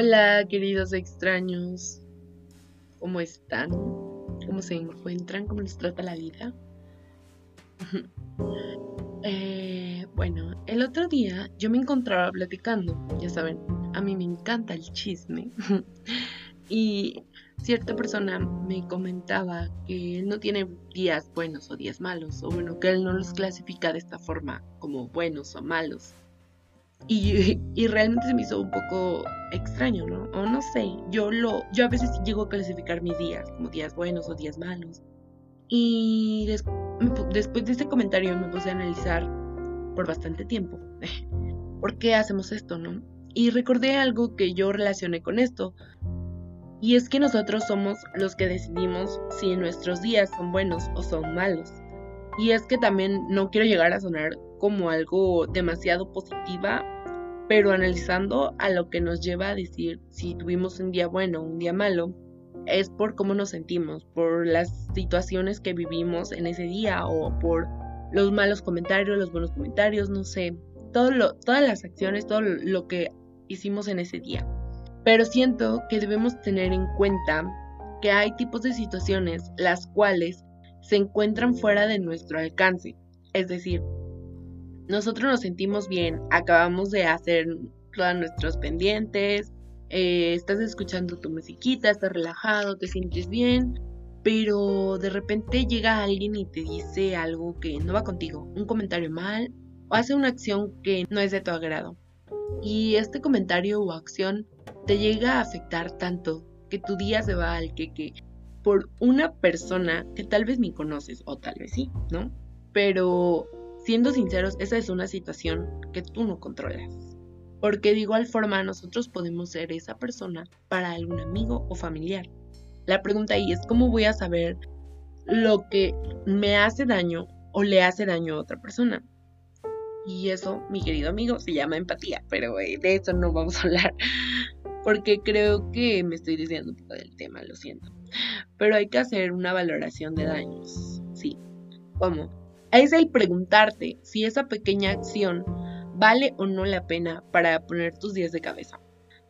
Hola, queridos extraños. ¿Cómo están? ¿Cómo se encuentran? ¿Cómo les trata la vida? Eh, bueno, el otro día yo me encontraba platicando, ya saben, a mí me encanta el chisme. y cierta persona me comentaba que él no tiene días buenos o días malos, o bueno, que él no los clasifica de esta forma como buenos o malos. Y, y, realmente se me hizo un poco extraño, ¿no? O no sé, yo lo, yo a veces llego a clasificar mis días como días buenos o días malos. Y después de este comentario me puse a analizar por bastante tiempo por qué hacemos esto, ¿no? Y recordé algo que yo relacioné con esto. Y es que nosotros somos los que decidimos si nuestros días son buenos o son malos. Y es que también no quiero llegar a sonar como algo demasiado positiva, pero analizando a lo que nos lleva a decir si tuvimos un día bueno o un día malo, es por cómo nos sentimos, por las situaciones que vivimos en ese día o por los malos comentarios, los buenos comentarios, no sé, todo lo, todas las acciones, todo lo que hicimos en ese día. Pero siento que debemos tener en cuenta que hay tipos de situaciones las cuales se encuentran fuera de nuestro alcance. Es decir, nosotros nos sentimos bien, acabamos de hacer todos nuestros pendientes, eh, estás escuchando tu musiquita, estás relajado, te sientes bien, pero de repente llega alguien y te dice algo que no va contigo, un comentario mal o hace una acción que no es de tu agrado. Y este comentario o acción te llega a afectar tanto que tu día se va al que, por una persona que tal vez ni conoces o tal vez sí, ¿no? Pero Siendo sinceros, esa es una situación que tú no controlas. Porque de igual forma nosotros podemos ser esa persona para algún amigo o familiar. La pregunta ahí es cómo voy a saber lo que me hace daño o le hace daño a otra persona. Y eso, mi querido amigo, se llama empatía, pero de eso no vamos a hablar. Porque creo que me estoy diciendo un poco del tema, lo siento. Pero hay que hacer una valoración de daños. Sí. ¿Cómo? Es el preguntarte si esa pequeña acción vale o no la pena para poner tus días de cabeza.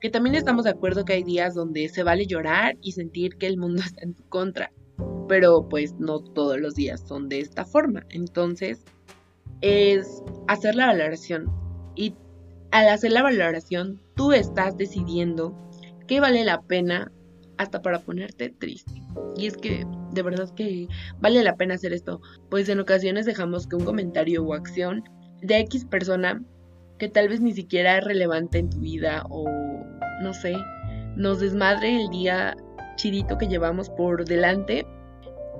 Que también estamos de acuerdo que hay días donde se vale llorar y sentir que el mundo está en tu contra, pero pues no todos los días son de esta forma. Entonces es hacer la valoración y al hacer la valoración tú estás decidiendo qué vale la pena hasta para ponerte triste. Y es que de verdad que vale la pena hacer esto, pues en ocasiones dejamos que un comentario o acción de X persona que tal vez ni siquiera es relevante en tu vida o no sé, nos desmadre el día chidito que llevamos por delante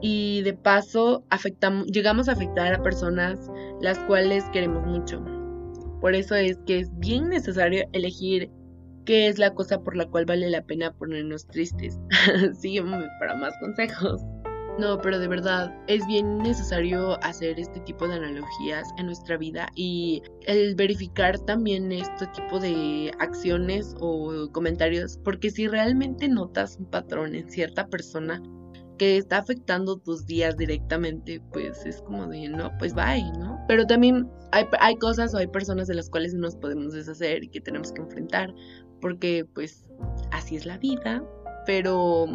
y de paso afectamos, llegamos a afectar a personas las cuales queremos mucho. Por eso es que es bien necesario elegir qué es la cosa por la cual vale la pena ponernos tristes. Sígueme para más consejos. No, pero de verdad es bien necesario hacer este tipo de analogías en nuestra vida y el verificar también este tipo de acciones o comentarios, porque si realmente notas un patrón en cierta persona que está afectando tus días directamente, pues es como de, no, pues bye, ¿no? Pero también hay, hay cosas o hay personas de las cuales nos podemos deshacer y que tenemos que enfrentar porque pues así es la vida, pero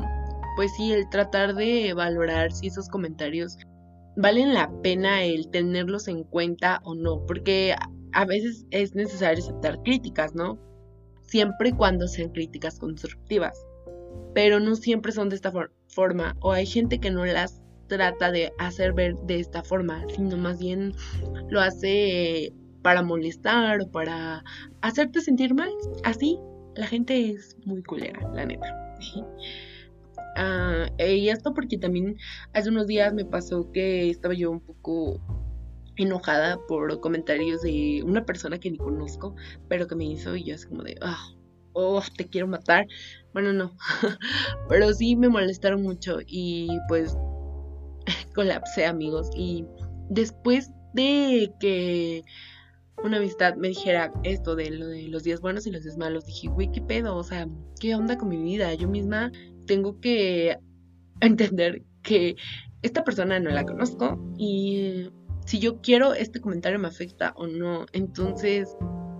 pues sí, el tratar de valorar si esos comentarios valen la pena el tenerlos en cuenta o no, porque a veces es necesario aceptar críticas, ¿no? Siempre y cuando sean críticas constructivas, pero no siempre son de esta forma, o hay gente que no las trata de hacer ver de esta forma, sino más bien lo hace para molestar o para hacerte sentir mal, así, la gente es muy culera, la neta. Ah, y esto porque también hace unos días me pasó que estaba yo un poco enojada por comentarios de una persona que ni conozco, pero que me hizo y yo así como de, ah, oh, te quiero matar. Bueno, no, pero sí me molestaron mucho y pues colapsé amigos y después de que una amistad me dijera esto de lo de los días buenos y los días malos, dije, güey, ¿qué pedo? O sea, ¿qué onda con mi vida? Yo misma tengo que entender que esta persona no la conozco y si yo quiero este comentario me afecta o no. Entonces,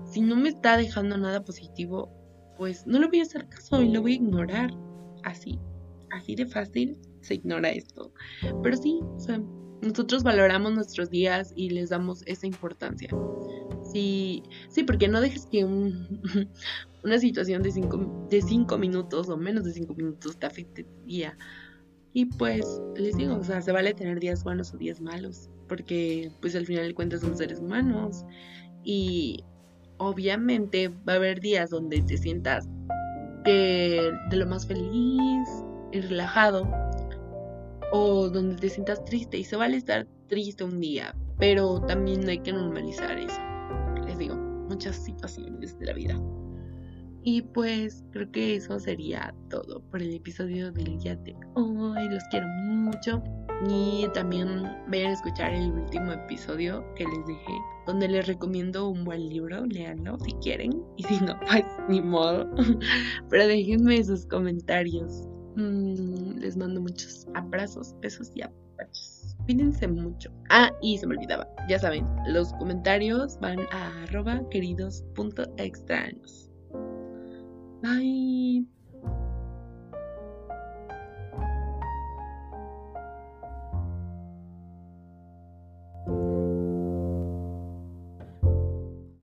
si no me está dejando nada positivo, pues no le voy a hacer caso y lo voy a ignorar. Así, así de fácil se ignora esto. Pero sí, o sea, nosotros valoramos nuestros días y les damos esa importancia. Sí, sí, porque no dejes que una situación de cinco, de cinco minutos o menos de cinco minutos te afecte tu día. Y pues les digo, o sea, se vale tener días buenos o días malos, porque pues al final de cuentas somos seres humanos y obviamente va a haber días donde te sientas de lo más feliz y relajado o donde te sientas triste y se vale estar triste un día, pero también hay que normalizar eso. Les digo, muchas situaciones de la vida. Y pues creo que eso sería todo por el episodio del día de hoy. Los quiero mucho. Y también vayan a escuchar el último episodio que les dejé, donde les recomiendo un buen libro. Leanlo si quieren. Y si no, pues ni modo. Pero déjenme sus comentarios. Mm, les mando muchos abrazos, besos y apachos. Cuídense mucho. Ah, y se me olvidaba. Ya saben, los comentarios van a arroba queridos.extraños. Bye.